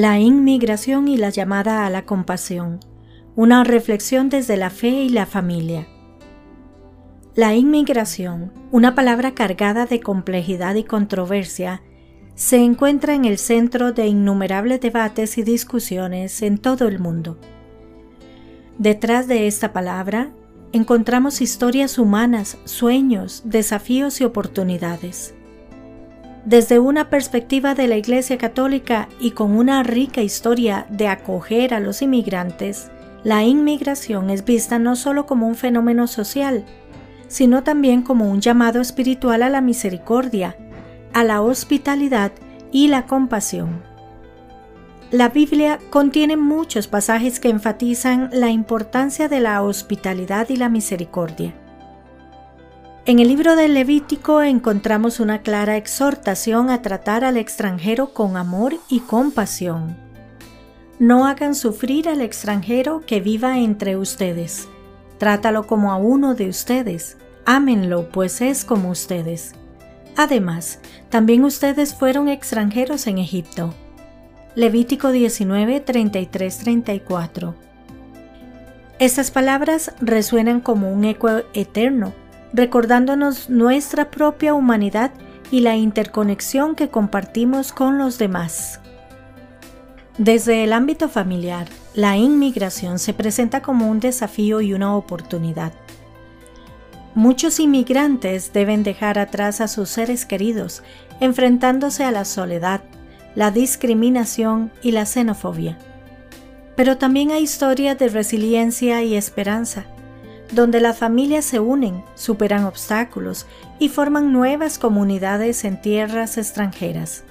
La inmigración y la llamada a la compasión. Una reflexión desde la fe y la familia. La inmigración, una palabra cargada de complejidad y controversia, se encuentra en el centro de innumerables debates y discusiones en todo el mundo. Detrás de esta palabra encontramos historias humanas, sueños, desafíos y oportunidades. Desde una perspectiva de la Iglesia Católica y con una rica historia de acoger a los inmigrantes, la inmigración es vista no solo como un fenómeno social, sino también como un llamado espiritual a la misericordia, a la hospitalidad y la compasión. La Biblia contiene muchos pasajes que enfatizan la importancia de la hospitalidad y la misericordia. En el libro del Levítico encontramos una clara exhortación a tratar al extranjero con amor y compasión. No hagan sufrir al extranjero que viva entre ustedes. Trátalo como a uno de ustedes. Ámenlo, pues es como ustedes. Además, también ustedes fueron extranjeros en Egipto. Levítico 19, 33, 34. Estas palabras resuenan como un eco eterno recordándonos nuestra propia humanidad y la interconexión que compartimos con los demás. Desde el ámbito familiar, la inmigración se presenta como un desafío y una oportunidad. Muchos inmigrantes deben dejar atrás a sus seres queridos, enfrentándose a la soledad, la discriminación y la xenofobia. Pero también hay historias de resiliencia y esperanza donde las familias se unen, superan obstáculos y forman nuevas comunidades en tierras extranjeras.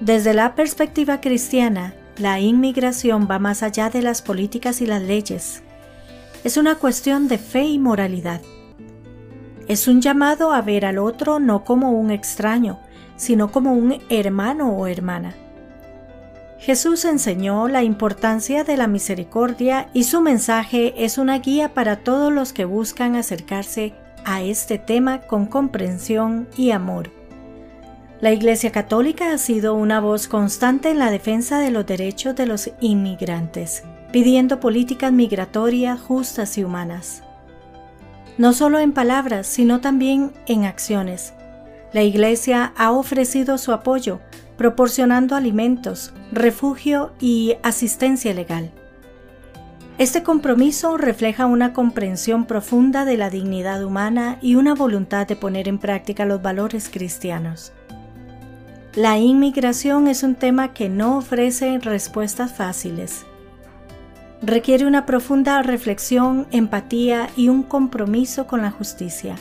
Desde la perspectiva cristiana, la inmigración va más allá de las políticas y las leyes. Es una cuestión de fe y moralidad. Es un llamado a ver al otro no como un extraño, sino como un hermano o hermana. Jesús enseñó la importancia de la misericordia y su mensaje es una guía para todos los que buscan acercarse a este tema con comprensión y amor. La Iglesia Católica ha sido una voz constante en la defensa de los derechos de los inmigrantes, pidiendo políticas migratorias justas y humanas. No solo en palabras, sino también en acciones. La Iglesia ha ofrecido su apoyo proporcionando alimentos, refugio y asistencia legal. Este compromiso refleja una comprensión profunda de la dignidad humana y una voluntad de poner en práctica los valores cristianos. La inmigración es un tema que no ofrece respuestas fáciles. Requiere una profunda reflexión, empatía y un compromiso con la justicia.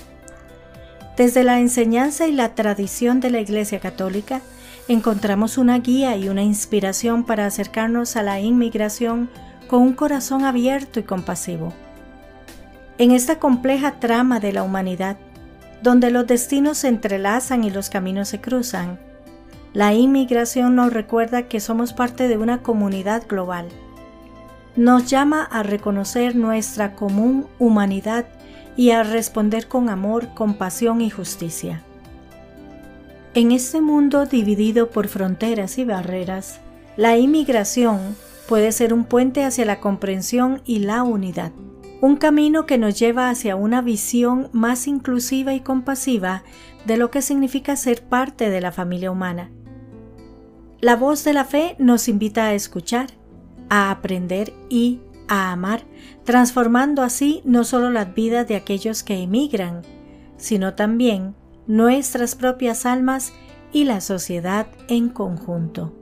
Desde la enseñanza y la tradición de la Iglesia Católica, encontramos una guía y una inspiración para acercarnos a la inmigración con un corazón abierto y compasivo. En esta compleja trama de la humanidad, donde los destinos se entrelazan y los caminos se cruzan, la inmigración nos recuerda que somos parte de una comunidad global. Nos llama a reconocer nuestra común humanidad y a responder con amor, compasión y justicia. En este mundo dividido por fronteras y barreras, la inmigración puede ser un puente hacia la comprensión y la unidad, un camino que nos lleva hacia una visión más inclusiva y compasiva de lo que significa ser parte de la familia humana. La voz de la fe nos invita a escuchar, a aprender y a amar, transformando así no solo las vidas de aquellos que emigran, sino también nuestras propias almas y la sociedad en conjunto.